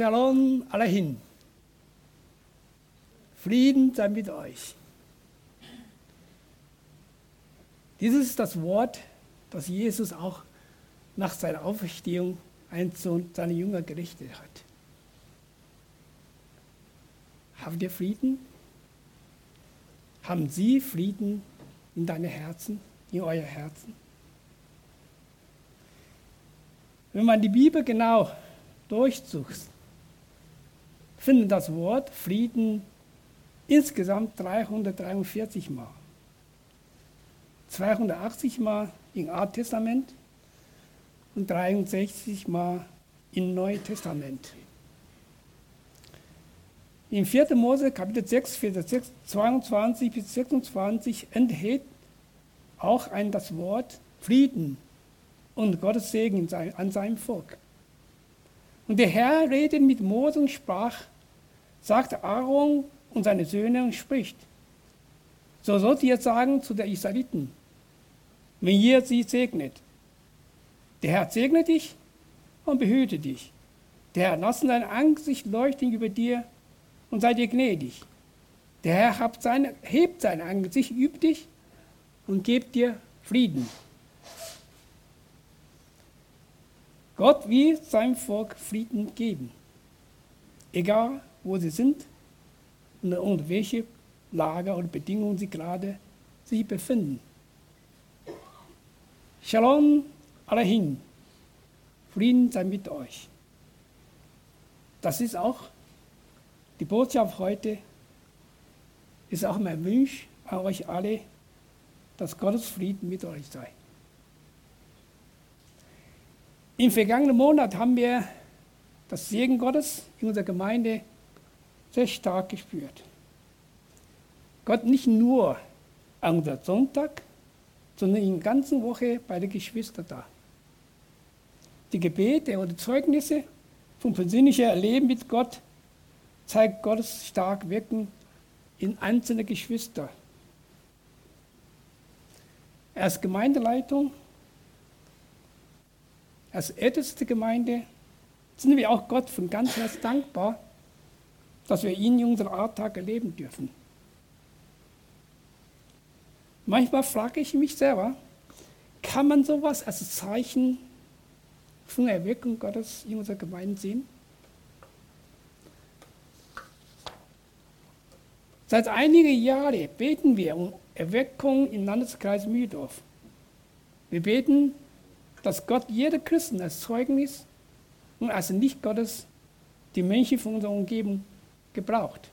Shalom Alehin. Frieden sei mit euch. Dieses ist das Wort, das Jesus auch nach seiner Auferstehung an seine Jünger gerichtet hat. Habt ihr Frieden? Haben Sie Frieden in deine Herzen, in euer Herzen? Wenn man die Bibel genau durchsucht, findet das Wort Frieden insgesamt 343 Mal. 280 Mal im Alten Testament und 63 Mal im Neuen Testament. In 4. Mose Kapitel 6, Vers 22 bis 26 enthält auch ein das Wort Frieden und Gottes Segen an seinem Volk. Und der Herr redet mit Mose und sprach, sagte Aaron und seine Söhne und spricht, so sollt ihr sagen zu den Israeliten, wenn ihr sie segnet. Der Herr segne dich und behüte dich. Der Herr lasse sein Angesicht leuchten über dir und sei dir gnädig. Der Herr seine, hebt sein Angesicht über dich und gibt dir Frieden. Gott will seinem Volk Frieden geben, egal wo sie sind und unter welche Lage oder Bedingungen sie gerade sich befinden. Shalom Alehin, Frieden sei mit euch. Das ist auch die Botschaft heute, ist auch mein Wunsch an euch alle, dass Gottes Frieden mit euch sei. Im vergangenen Monat haben wir das Segen Gottes in unserer Gemeinde sehr stark gespürt. Gott nicht nur an unserem Sonntag, sondern in der ganzen Woche bei den Geschwistern da. Die Gebete oder Zeugnisse vom persönlichen Erleben mit Gott zeigt Gottes stark Wirken in einzelne Geschwister. Als Gemeindeleitung, als älteste Gemeinde sind wir auch Gott von ganz Herzen dankbar, dass wir ihn in unserem Alltag erleben dürfen. Manchmal frage ich mich selber, kann man sowas als Zeichen von Erweckung Gottes in unserer Gemeinde sehen? Seit einigen Jahren beten wir um Erweckung im Landeskreis Mühldorf. Wir beten, dass Gott jeder Christen als Zeugnis und als nicht Gottes die Menschen von unserer Umgebung gebraucht.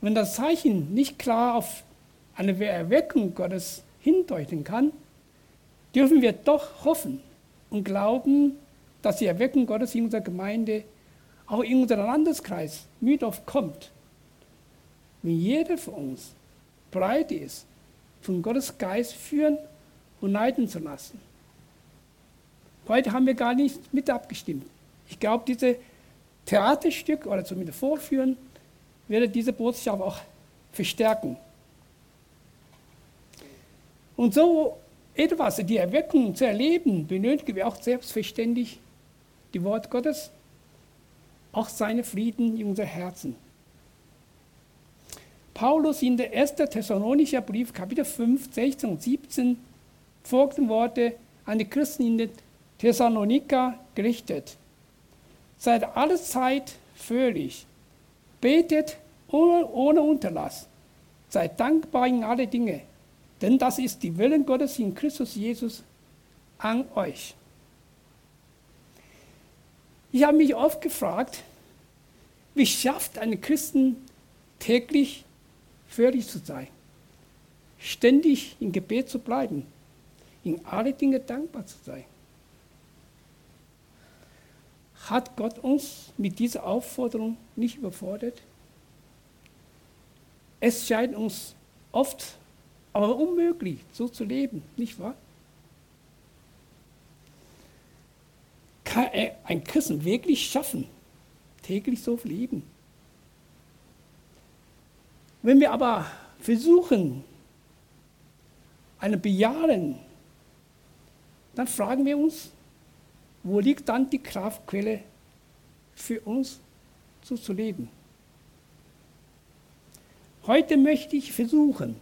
Wenn das Zeichen nicht klar auf eine Erweckung Gottes hindeuten kann, dürfen wir doch hoffen und glauben, dass die Erweckung Gottes in unserer Gemeinde, auch in unserem Landeskreis Mühldorf kommt. Wenn jeder von uns bereit ist, von Gottes Geist führen und leiten zu lassen. Heute haben wir gar nicht mit abgestimmt. Ich glaube, dieses Theaterstück oder zumindest vorführen, werde diese Botschaft auch verstärken. Und so etwas, die Erweckung zu erleben, benötigen wir auch selbstverständlich die Wort Gottes, auch seine Frieden in unser Herzen. Paulus in der 1. Thessalonischer Brief, Kapitel 5, 16 und 17, folgten Worte an die Christen in Thessalonika gerichtet. Seid alle Zeit fröhlich, betet ohne, ohne Unterlass, seid dankbar in alle Dinge denn das ist die Willen Gottes in Christus Jesus an euch. Ich habe mich oft gefragt, wie schafft ein Christen täglich fröhlich zu sein, ständig im Gebet zu bleiben, in alle Dinge dankbar zu sein. Hat Gott uns mit dieser Aufforderung nicht überfordert? Es scheint uns oft aber unmöglich, so zu leben, nicht wahr? Kann ein Christen wirklich schaffen, täglich so leben? Wenn wir aber versuchen, eine bejahen, dann fragen wir uns, wo liegt dann die Kraftquelle für uns so zu leben. Heute möchte ich versuchen,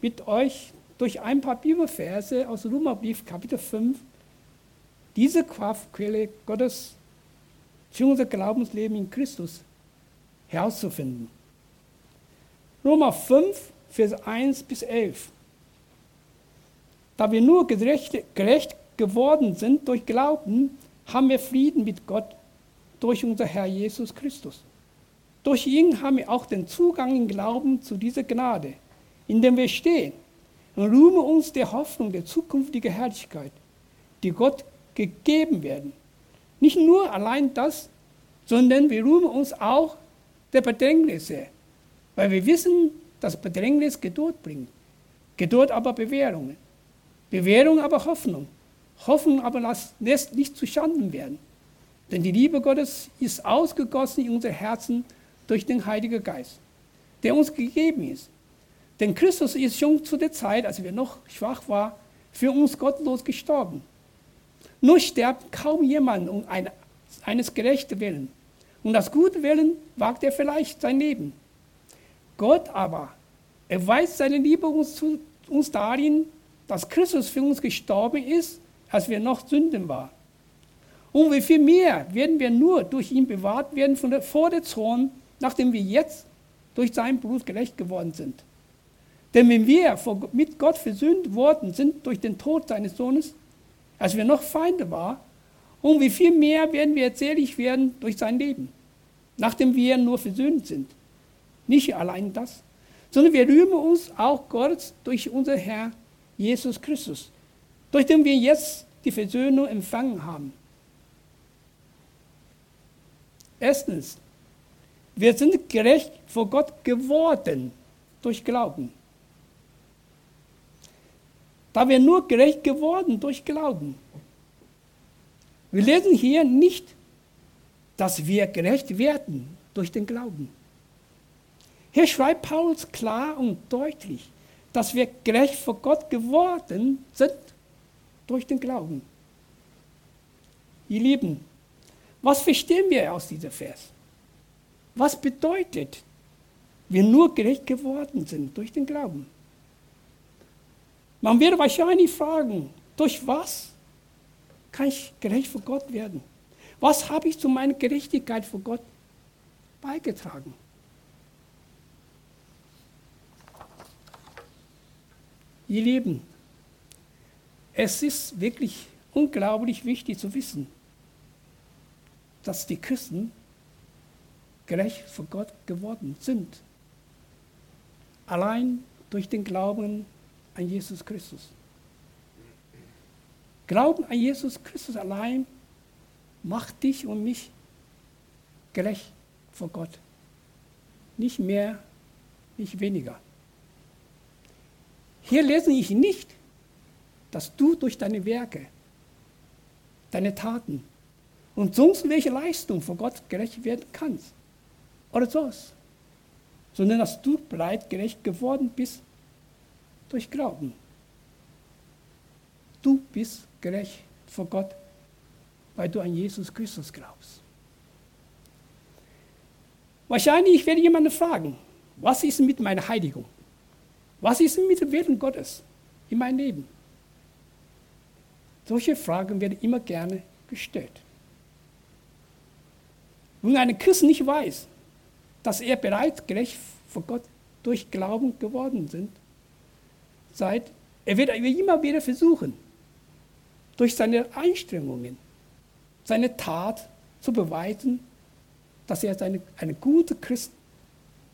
mit euch durch ein paar Bibelverse aus Römerbrief Kapitel 5 diese Kraftquelle Gottes für unser Glaubensleben in Christus herauszufinden. Römer 5, Vers 1 bis 11. Da wir nur gerecht, gerecht geworden sind durch Glauben, haben wir Frieden mit Gott durch unser Herr Jesus Christus. Durch ihn haben wir auch den Zugang im Glauben zu dieser Gnade, in dem wir stehen und rühmen uns der Hoffnung der zukünftigen Herrlichkeit, die Gott gegeben werden. Nicht nur allein das, sondern wir rühmen uns auch der Bedrängnisse, weil wir wissen, dass Bedrängnis Geduld bringt. Geduld aber Bewährung. Bewährung aber Hoffnung. Hoffnung aber lässt nicht zu Schanden werden. Denn die Liebe Gottes ist ausgegossen in unser Herzen durch den Heiligen Geist, der uns gegeben ist. Denn Christus ist schon zu der Zeit, als wir noch schwach waren, für uns gottlos gestorben. Nur sterbt kaum jemand um eine, eines gerechten Willen. Und das gute Willen wagt er vielleicht sein Leben. Gott aber erweist seine Liebe uns, zu, uns darin, dass Christus für uns gestorben ist, als wir noch Sünden waren. Und wie viel mehr werden wir nur durch ihn bewahrt werden von der, vor der Zorn, nachdem wir jetzt durch sein Blut gerecht geworden sind. Denn wenn wir mit Gott versöhnt worden sind durch den Tod seines Sohnes, als wir noch Feinde waren, um wie viel mehr werden wir erzählig werden durch sein Leben, nachdem wir nur versöhnt sind. Nicht allein das, sondern wir rühmen uns auch Gott durch unser Herr Jesus Christus, durch den wir jetzt die Versöhnung empfangen haben. Erstens, wir sind gerecht vor Gott geworden durch Glauben. Da wir nur gerecht geworden durch Glauben. Wir lesen hier nicht, dass wir gerecht werden durch den Glauben. Hier schreibt Paulus klar und deutlich, dass wir gerecht vor Gott geworden sind durch den Glauben. Ihr Lieben, was verstehen wir aus diesem Vers? Was bedeutet, wir nur gerecht geworden sind durch den Glauben? Man wird wahrscheinlich fragen, durch was kann ich gerecht vor Gott werden? Was habe ich zu meiner Gerechtigkeit vor Gott beigetragen? Ihr Lieben, es ist wirklich unglaublich wichtig zu wissen, dass die Christen gerecht vor Gott geworden sind. Allein durch den Glauben an Jesus Christus. Glauben an Jesus Christus allein macht dich und mich gerecht vor Gott. Nicht mehr, nicht weniger. Hier lese ich nicht, dass du durch deine Werke, deine Taten und sonst welche Leistung vor Gott gerecht werden kannst. Oder sonst. Sondern dass du bereits gerecht geworden bist durch Glauben. Du bist gerecht vor Gott, weil du an Jesus Christus glaubst. Wahrscheinlich werde jemand fragen, was ist mit meiner Heiligung? Was ist mit dem Willen Gottes in meinem Leben? Solche Fragen werden immer gerne gestellt. Wenn ein Christ nicht weiß, dass er bereits gerecht vor Gott durch Glauben geworden sind, seid, er wird immer wieder versuchen, durch seine Einstrengungen, seine Tat zu beweisen, dass er eine, eine gute Christ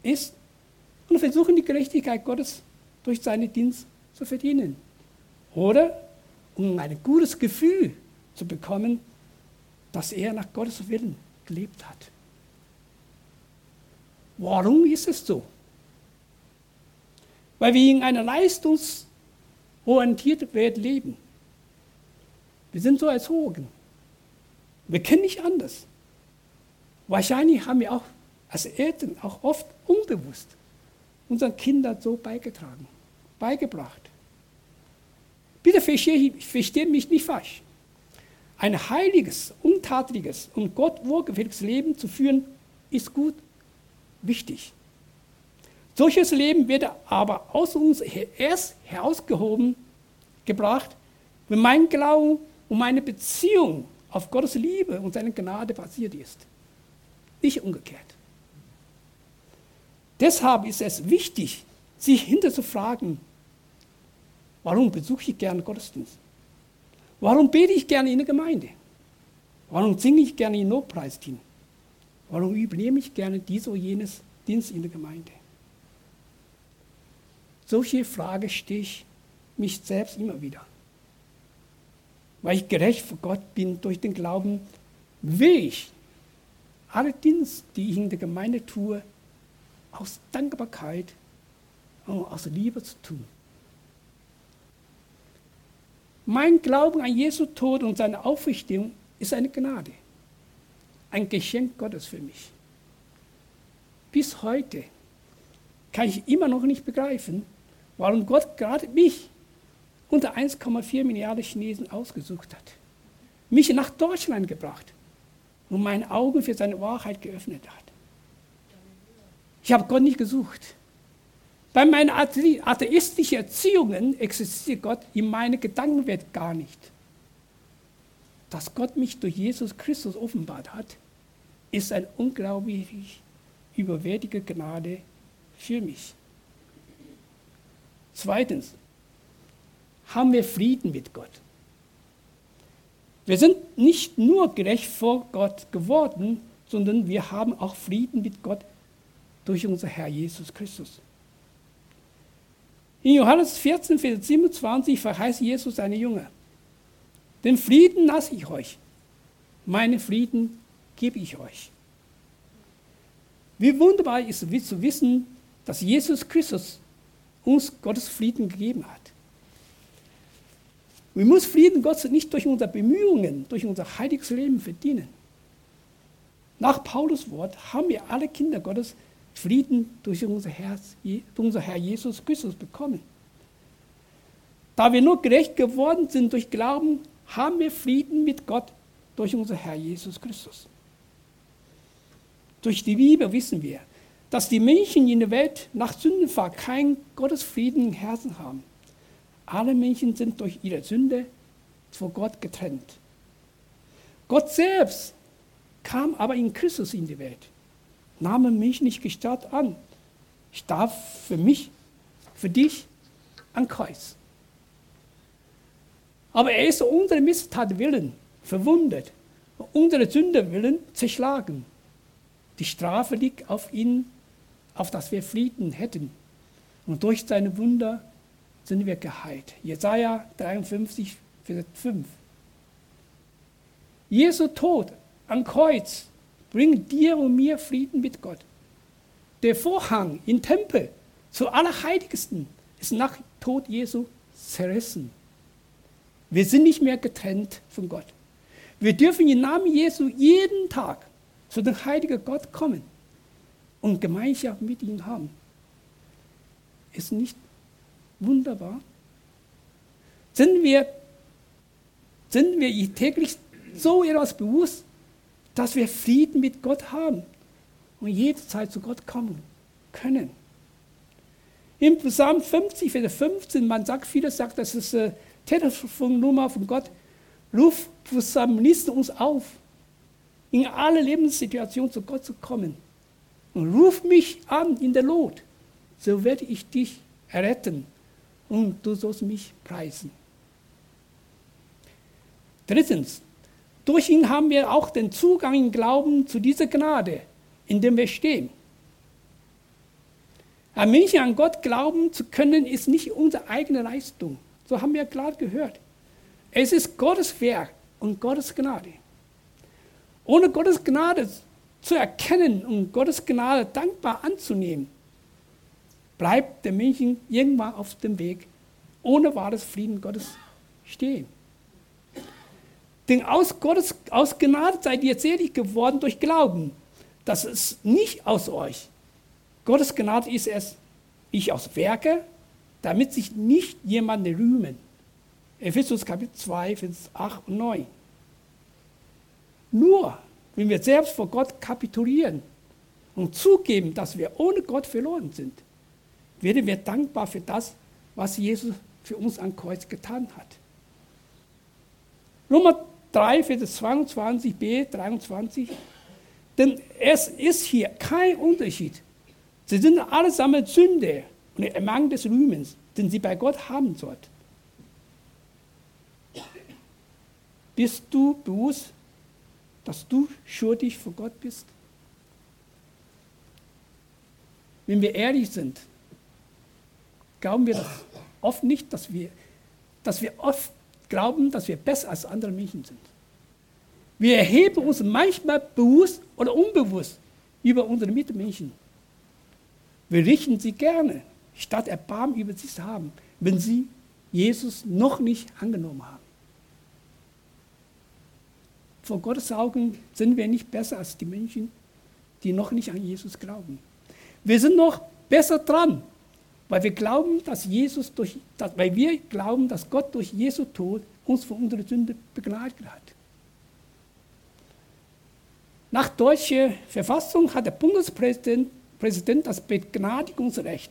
ist und versuchen, die Gerechtigkeit Gottes durch seinen Dienst zu verdienen. Oder um ein gutes Gefühl zu bekommen, dass er nach Gottes Willen gelebt hat. Warum ist es so? Weil wir in einer leistungsorientierten Welt leben. Wir sind so erzogen. Wir kennen nicht anders. Wahrscheinlich haben wir auch als Eltern auch oft unbewusst unseren Kindern so beigetragen, beigebracht. Bitte versteht mich nicht falsch. Ein heiliges, untadeliges und Gott wohlgefälliges Leben zu führen, ist gut, wichtig. Solches Leben wird aber aus uns erst herausgehoben, gebracht, wenn mein Glauben und meine Beziehung auf Gottes Liebe und seine Gnade basiert ist. Nicht umgekehrt. Deshalb ist es wichtig, sich hinterzufragen, warum besuche ich gerne Gottesdienst? Warum bete ich gerne in der Gemeinde? Warum singe ich gerne in Lobpreisteam? Warum übernehme ich gerne dies oder jenes Dienst in der Gemeinde? Solche Fragen stehe ich mich selbst immer wieder. Weil ich gerecht vor Gott bin durch den Glauben, will ich alle Dienste, die ich in der Gemeinde tue, aus Dankbarkeit und aus Liebe zu tun. Mein Glauben an Jesu Tod und seine Aufrichtung ist eine Gnade, ein Geschenk Gottes für mich. Bis heute kann ich immer noch nicht begreifen, warum Gott gerade mich unter 1,4 Milliarden Chinesen ausgesucht hat, mich nach Deutschland gebracht und meine Augen für seine Wahrheit geöffnet hat. Ich habe Gott nicht gesucht. Bei meinen atheistischen Erziehungen existiert Gott in meiner Gedankenwelt gar nicht. Dass Gott mich durch Jesus Christus offenbart hat, ist eine unglaublich überwältigende Gnade für mich. Zweitens haben wir Frieden mit Gott. Wir sind nicht nur gerecht vor Gott geworden, sondern wir haben auch Frieden mit Gott durch unser Herr Jesus Christus. In Johannes 14, Vers 27 verheißt Jesus seine Jünger, den Frieden lasse ich euch, meinen Frieden gebe ich euch. Wie wunderbar ist es zu wissen, dass Jesus Christus uns Gottes Frieden gegeben hat. Wir müssen Frieden Gottes nicht durch unsere Bemühungen, durch unser heiliges Leben verdienen. Nach Paulus Wort haben wir alle Kinder Gottes Frieden durch unser, Herz, unser Herr Jesus Christus bekommen. Da wir nur gerecht geworden sind durch Glauben, haben wir Frieden mit Gott durch unser Herr Jesus Christus. Durch die Liebe wissen wir, dass die Menschen in der Welt nach Sündenfall kein Gottesfrieden im Herzen haben. Alle Menschen sind durch ihre Sünde vor Gott getrennt. Gott selbst kam aber in Christus in die Welt nahm mich nicht Gestalt an. Starb für mich, für dich an Kreuz. Aber er ist unsere Misstat willen verwundet, unsere Sünde willen zerschlagen. Die Strafe liegt auf ihn, auf dass wir Frieden hätten. Und durch seine Wunder sind wir geheilt. Jesaja 53, Vers 5. Jesu Tod am Kreuz bringt dir und mir Frieden mit Gott. Der Vorhang im Tempel zu Allerheiligsten ist nach Tod Jesu zerrissen. Wir sind nicht mehr getrennt von Gott. Wir dürfen im Namen Jesu jeden Tag zu dem heiligen Gott kommen und Gemeinschaft mit ihm haben. Ist nicht wunderbar? Sind wir, sind wir täglich so etwas bewusst, dass wir Frieden mit Gott haben und jederzeit zu Gott kommen können. Im Psalm 50, Vers 15, man sagt, viele sagen, das ist eine Telefonnummer von Gott. Ruf Psalmisten uns auf, in alle Lebenssituationen zu Gott zu kommen. Und ruf mich an in der Not, so werde ich dich erretten und du sollst mich preisen. Drittens, durch ihn haben wir auch den Zugang im Glauben zu dieser Gnade, in dem wir stehen. Ein Menschen an Gott glauben zu können, ist nicht unsere eigene Leistung. So haben wir klar gehört. Es ist Gottes Werk und Gottes Gnade. Ohne Gottes Gnade zu erkennen und Gottes Gnade dankbar anzunehmen, bleibt der Menschen irgendwann auf dem Weg, ohne wahres Frieden Gottes stehen. Denn aus Gottes aus Gnade seid ihr selig geworden durch Glauben. Das ist nicht aus euch. Gottes Gnade ist es, ich aus Werke, damit sich nicht jemand rühmen. Ephesus Kapitel 2, Vers 8 und 9. Nur wenn wir selbst vor Gott kapitulieren und zugeben, dass wir ohne Gott verloren sind, werden wir dankbar für das, was Jesus für uns am Kreuz getan hat. Nummer 3, Vers 22b, 23. Denn es ist hier kein Unterschied. Sie sind allesamt Sünde und der Mangel des Rühmens, den sie bei Gott haben sollten. Bist du bewusst, dass du schuldig vor Gott bist? Wenn wir ehrlich sind, glauben wir das oft nicht, dass wir, dass wir oft glauben, dass wir besser als andere Menschen sind. Wir erheben uns manchmal bewusst oder unbewusst über unsere Mitmenschen. Wir richten sie gerne, statt Erbarmen über sie zu haben, wenn sie Jesus noch nicht angenommen haben. Vor Gottes Augen sind wir nicht besser als die Menschen, die noch nicht an Jesus glauben. Wir sind noch besser dran, weil wir glauben, dass Jesus durch, dass, weil wir glauben, dass Gott durch Jesu Tod uns von unserer Sünde begleitet hat. Nach deutscher Verfassung hat der Bundespräsident Präsident das Begnadigungsrecht.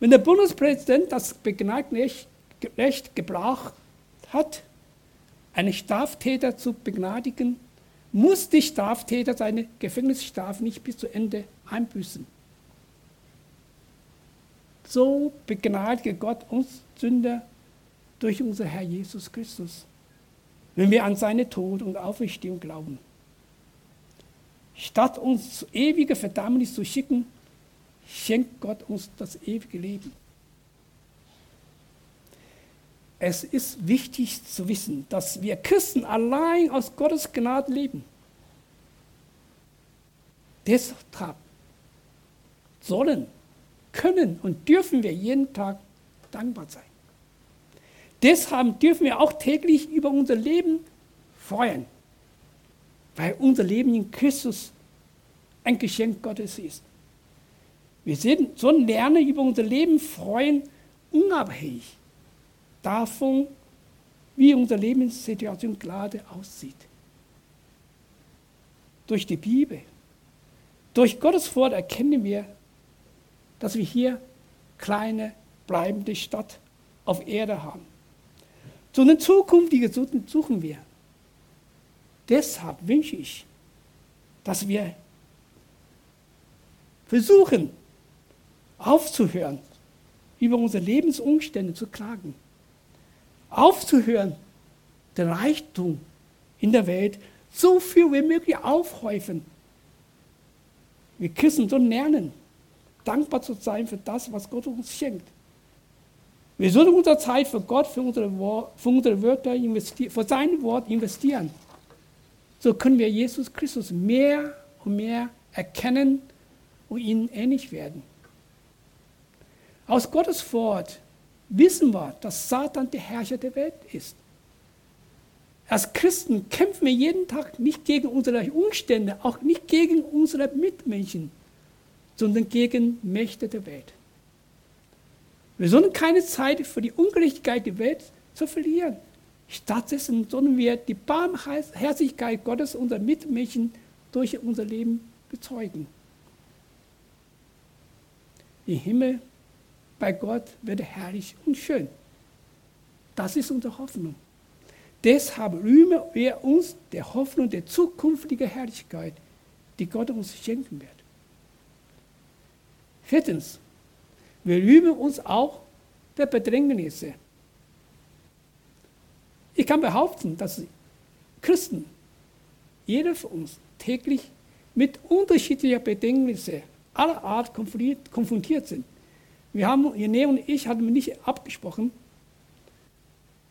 Wenn der Bundespräsident das Begnadigungsrecht gebraucht hat, einen Straftäter zu begnadigen, muss die Straftäter seine Gefängnisstrafe nicht bis zu Ende einbüßen. So begnadige Gott uns Sünder durch unser Herr Jesus Christus, wenn wir an seine Tod und Auferstehung glauben. Statt uns zu ewiger Verdammnis zu schicken, schenkt Gott uns das ewige Leben. Es ist wichtig zu wissen, dass wir Christen allein aus Gottes Gnade leben. Deshalb sollen, können und dürfen wir jeden Tag dankbar sein. Deshalb dürfen wir auch täglich über unser Leben freuen, weil unser Leben in Christus ein Geschenk Gottes ist. Wir sollen lernen, über unser Leben freuen, unabhängig davon, wie unsere Lebenssituation gerade aussieht. Durch die Bibel, durch Gottes Wort erkennen wir, dass wir hier kleine, bleibende Stadt auf Erde haben. So eine zukünftige suchen wir. Deshalb wünsche ich, dass wir versuchen, aufzuhören, über unsere Lebensumstände zu klagen aufzuhören, den Reichtum in der Welt so viel wie möglich aufhäufen. Wir Christen sollen lernen, dankbar zu sein für das, was Gott uns schenkt. Wir sollen unsere Zeit für Gott, für unsere, für unsere Wörter für sein Wort investieren. So können wir Jesus Christus mehr und mehr erkennen und ihnen ähnlich werden. Aus Gottes Wort wissen wir, dass Satan der Herrscher der Welt ist. Als Christen kämpfen wir jeden Tag nicht gegen unsere Umstände, auch nicht gegen unsere Mitmenschen, sondern gegen Mächte der Welt. Wir sollen keine Zeit für die Ungerechtigkeit der Welt zu verlieren. Stattdessen sollen wir die Barmherzigkeit Gottes unserer Mitmenschen durch unser Leben bezeugen. Im Himmel bei Gott wird herrlich und schön. Das ist unsere Hoffnung. Deshalb rühmen wir uns der Hoffnung der zukünftigen Herrlichkeit, die Gott uns schenken wird. Viertens, wir rühmen uns auch der Bedrängnisse. Ich kann behaupten, dass Christen, jeder von uns, täglich mit unterschiedlichen Bedrängnissen aller Art konfrontiert sind. Wir haben, René und ich hatten nicht abgesprochen.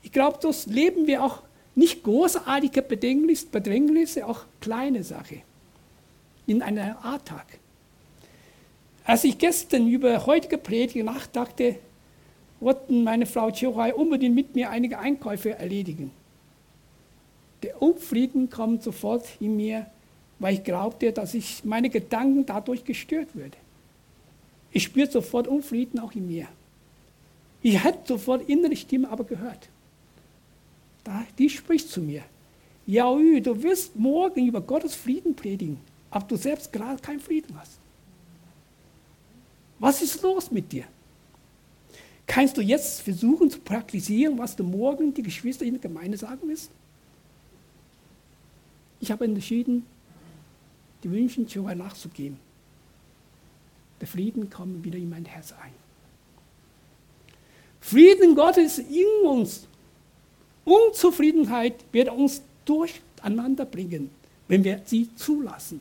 Ich glaube, das leben wir auch nicht großartige Bedrängnisse, auch kleine Sachen in einem Alltag. Als ich gestern über heutige Predigt nachdachte, wollten meine Frau Chihuahua unbedingt mit mir einige Einkäufe erledigen. Der Unfrieden kommt sofort in mir, weil ich glaubte, dass ich meine Gedanken dadurch gestört würde. Ich spüre sofort Unfrieden auch in mir. Ich hätte sofort innere Stimme aber gehört. die spricht zu mir. Ja, du wirst morgen über Gottes Frieden predigen, aber du selbst gerade keinen Frieden hast. Was ist los mit dir? Kannst du jetzt versuchen zu praktizieren, was du morgen die Geschwister in der Gemeinde sagen wirst? Ich habe entschieden, die Wünsche Jehovah nachzugeben. Der Frieden kommt wieder in mein Herz ein. Frieden Gottes in uns. Unzufriedenheit wird uns durcheinander bringen, wenn wir sie zulassen.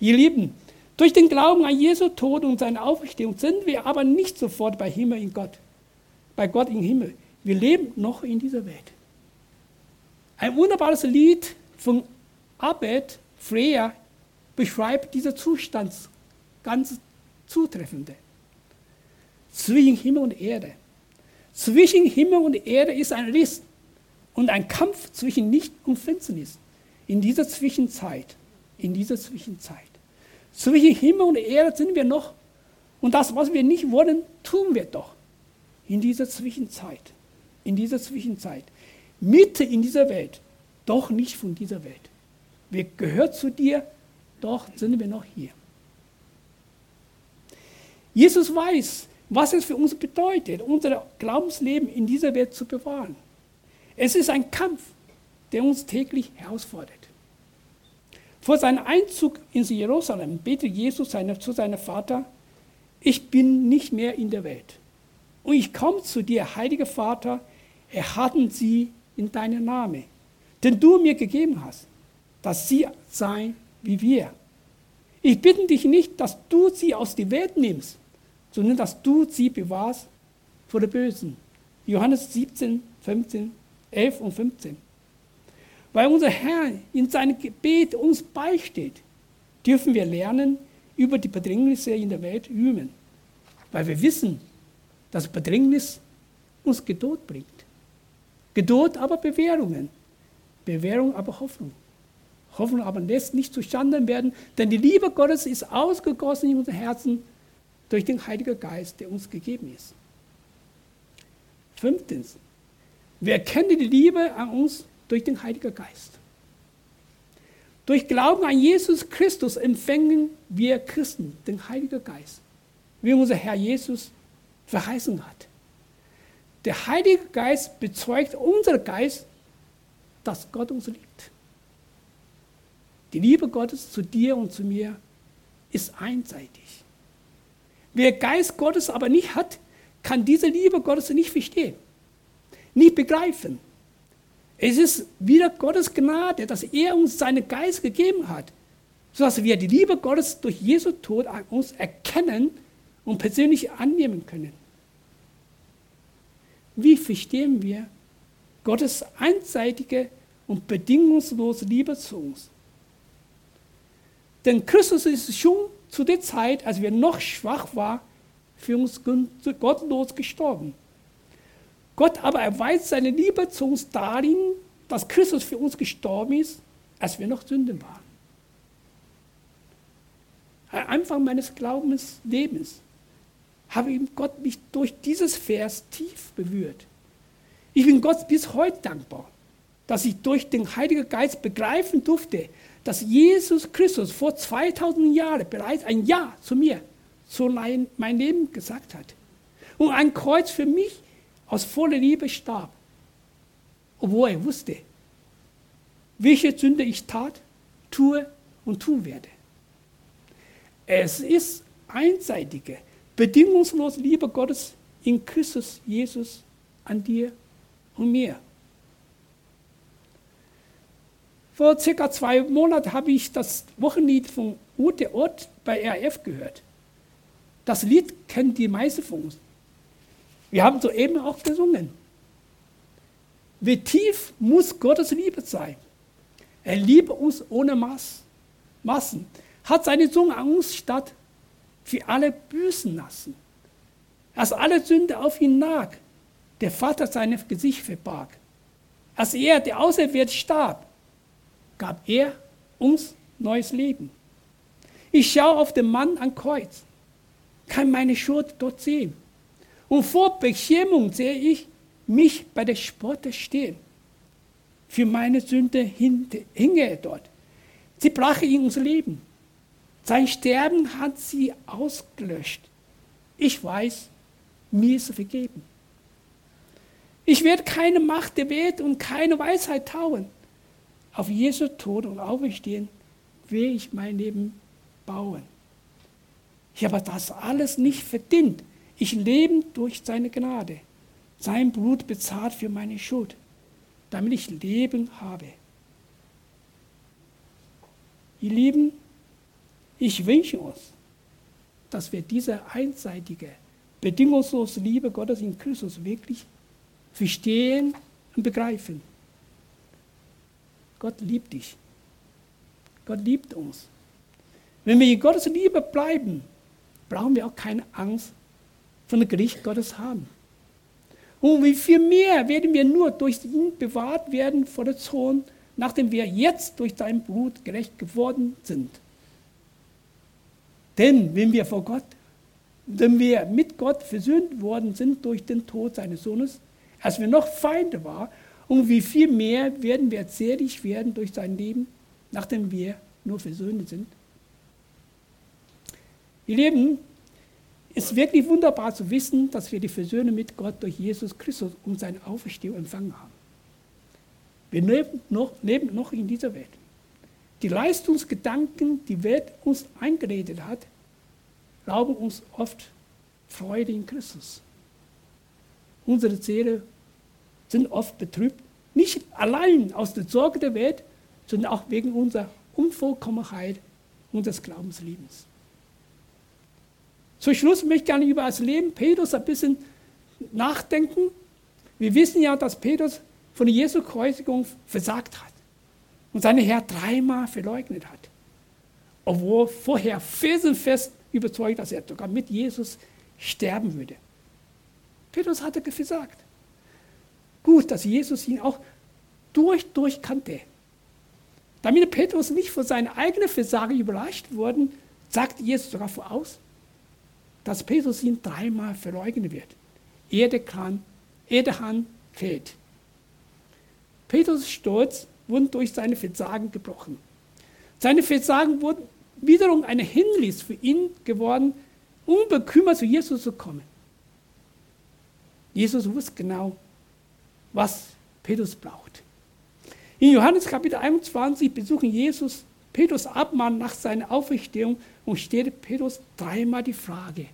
Ihr Lieben, durch den Glauben an Jesu Tod und seine Auferstehung sind wir aber nicht sofort bei Himmel in Gott, bei Gott im Himmel. Wir leben noch in dieser Welt. Ein wunderbares Lied von Abed Freya beschreibt diesen Zustand ganz zutreffend. Zwischen Himmel und Erde. Zwischen Himmel und Erde ist ein Riss und ein Kampf zwischen Licht und Finsternis. In dieser Zwischenzeit, in dieser Zwischenzeit. Zwischen Himmel und Erde sind wir noch. Und das, was wir nicht wollen, tun wir doch. In dieser Zwischenzeit. In dieser Zwischenzeit. Mitte in dieser Welt. Doch nicht von dieser Welt. Wir gehören zu dir, doch sind wir noch hier. Jesus weiß, was es für uns bedeutet, unser Glaubensleben in dieser Welt zu bewahren. Es ist ein Kampf, der uns täglich herausfordert. Vor seinem Einzug ins Jerusalem betet Jesus seine, zu seinem Vater, ich bin nicht mehr in der Welt. Und ich komme zu dir, heiliger Vater, erhalten sie in deinem Namen, den du mir gegeben hast, dass sie seien wie wir. Ich bitte dich nicht, dass du sie aus der Welt nimmst, sondern dass du sie bewahrst vor der Bösen. Johannes 17, 15, 11 und 15. Weil unser Herr in seinem Gebet uns beisteht, dürfen wir lernen, über die Bedrängnisse in der Welt üben. Weil wir wissen, dass Bedrängnis uns Geduld bringt. Geduld aber Bewährungen. Bewährung aber Hoffnung. Hoffnung aber lässt nicht zustande werden, denn die Liebe Gottes ist ausgegossen in unser Herzen durch den Heiligen Geist, der uns gegeben ist. Fünftens, wir erkennen die Liebe an uns durch den Heiligen Geist. Durch Glauben an Jesus Christus empfangen wir Christen den Heiligen Geist, wie unser Herr Jesus verheißen hat. Der Heilige Geist bezeugt unser Geist, dass Gott uns liebt. Die Liebe Gottes zu dir und zu mir ist einseitig. Wer Geist Gottes aber nicht hat, kann diese Liebe Gottes nicht verstehen, nicht begreifen. Es ist wieder Gottes Gnade, dass er uns seinen Geist gegeben hat, sodass wir die Liebe Gottes durch Jesu Tod an uns erkennen und persönlich annehmen können. Wie verstehen wir Gottes einseitige und bedingungslose Liebe zu uns? Denn Christus ist schon zu der Zeit, als wir noch schwach waren, für uns gottlos gestorben. Gott aber erweist seine Liebe zu uns darin, dass Christus für uns gestorben ist, als wir noch Sünden waren. Am Anfang meines Glaubenslebens habe Gott mich durch dieses Vers tief berührt. Ich bin Gott bis heute dankbar, dass ich durch den Heiligen Geist begreifen durfte, dass Jesus Christus vor 2000 Jahren bereits ein Ja zu mir, zu mein Leben gesagt hat. Und ein Kreuz für mich aus voller Liebe starb, obwohl er wusste, welche Sünde ich tat, tue und tun werde. Es ist einseitige, bedingungslose Liebe Gottes in Christus Jesus an dir und mir. Vor circa zwei Monaten habe ich das Wochenlied von Ute Ott bei RF gehört. Das Lied kennen die meisten von uns. Wir haben soeben auch gesungen. Wie tief muss Gottes Liebe sein? Er liebt uns ohne Maß, Maßen, hat seine Zunge an uns statt für alle büßen lassen. Als alle Sünde auf ihn lag, der Vater sein Gesicht verbarg. Als er, der Auserwählte, starb, gab er uns neues Leben. Ich schaue auf den Mann am Kreuz, kann meine Schuld dort sehen. Und vor Beschämung sehe ich mich bei der Sporte stehen. für meine Sünde hing er dort. Sie brach ihm unser Leben. Sein Sterben hat sie ausgelöscht. Ich weiß, mir ist er vergeben. Ich werde keine Macht der Welt und keine Weisheit tauen. Auf Jesu Tod und Auferstehen will ich mein Leben bauen. Ich habe das alles nicht verdient. Ich lebe durch seine Gnade. Sein Blut bezahlt für meine Schuld, damit ich Leben habe. Ihr Lieben, ich wünsche uns, dass wir diese einseitige, bedingungslose Liebe Gottes in Christus wirklich verstehen und begreifen. Gott liebt dich. Gott liebt uns. Wenn wir in Gottes Liebe bleiben, brauchen wir auch keine Angst vor dem Gericht Gottes haben. Und wie viel mehr werden wir nur durch ihn bewahrt werden vor der Zorn, nachdem wir jetzt durch sein Blut gerecht geworden sind. Denn wenn wir vor Gott, wenn wir mit Gott versöhnt worden sind durch den Tod seines Sohnes, als wir noch Feinde waren, und wie viel mehr werden wir selig werden durch sein Leben, nachdem wir nur versöhnt sind. Ihr Lieben, es ist wirklich wunderbar zu wissen, dass wir die Versöhnung mit Gott durch Jesus Christus und seine Auferstehung empfangen haben. Wir leben noch, leben noch in dieser Welt. Die Leistungsgedanken, die Welt uns eingeredet hat, rauben uns oft Freude in Christus. Unsere Seele sind oft betrübt, nicht allein aus der Sorge der Welt, sondern auch wegen unserer Unvollkommenheit unseres Glaubenslebens. Zum Schluss möchte ich gerne über das Leben Petrus ein bisschen nachdenken. Wir wissen ja, dass Petrus von der Jesu Kreuzigung versagt hat und seine Herr dreimal verleugnet hat. Obwohl vorher felsenfest überzeugt, dass er sogar mit Jesus sterben würde. Petrus hatte versagt. Gut, dass Jesus ihn auch durch, durch kannte. Damit Petrus nicht von seinen eigenen Versagen überrascht wurde, sagt Jesus sogar voraus, dass Petrus ihn dreimal verleugnen wird. Der Hand fehlt. Petrus Stolz wurde durch seine Versagen gebrochen. Seine Versagen wurden wiederum ein Hinweis für ihn geworden, unbekümmert zu Jesus zu kommen. Jesus wusste genau, was Petrus braucht. In Johannes Kapitel 21 besuchen Jesus Petrus Abmann nach seiner Auferstehung und stellt Petrus dreimal die Frage: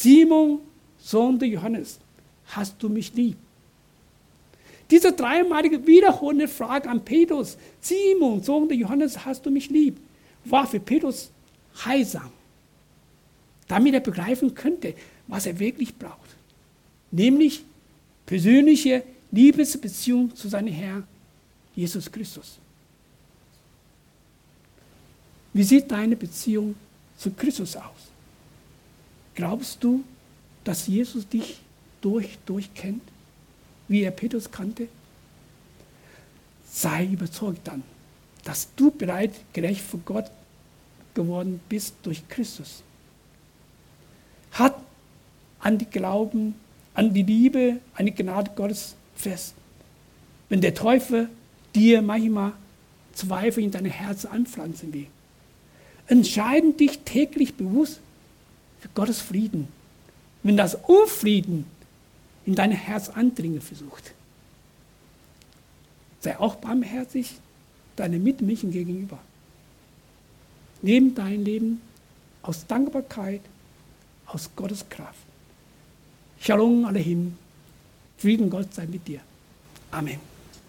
Simon, Sohn der Johannes, hast du mich lieb? Diese dreimalige wiederholende Frage an Petrus, Simon, Sohn der Johannes, hast du mich lieb, war für Petrus heilsam, damit er begreifen könnte, was er wirklich braucht, nämlich persönliche Liebesbeziehung zu seinem Herrn Jesus Christus. Wie sieht deine Beziehung zu Christus aus? Glaubst du, dass Jesus dich durch, durch kennt? wie er Petrus kannte? Sei überzeugt dann, dass du bereit gerecht vor Gott geworden bist durch Christus. Hat an die Glauben, an die Liebe, an die Gnade Gottes fest. Wenn der Teufel dir manchmal Zweifel in dein Herz anpflanzen will, entscheiden dich täglich bewusst für Gottes Frieden. Wenn das Unfrieden in dein Herz andringen versucht. Sei auch barmherzig deinen Mitmenschen gegenüber. Lebe dein Leben aus Dankbarkeit, aus Gottes Kraft. Shalom Alehim. Frieden Gott sei mit dir. Amen.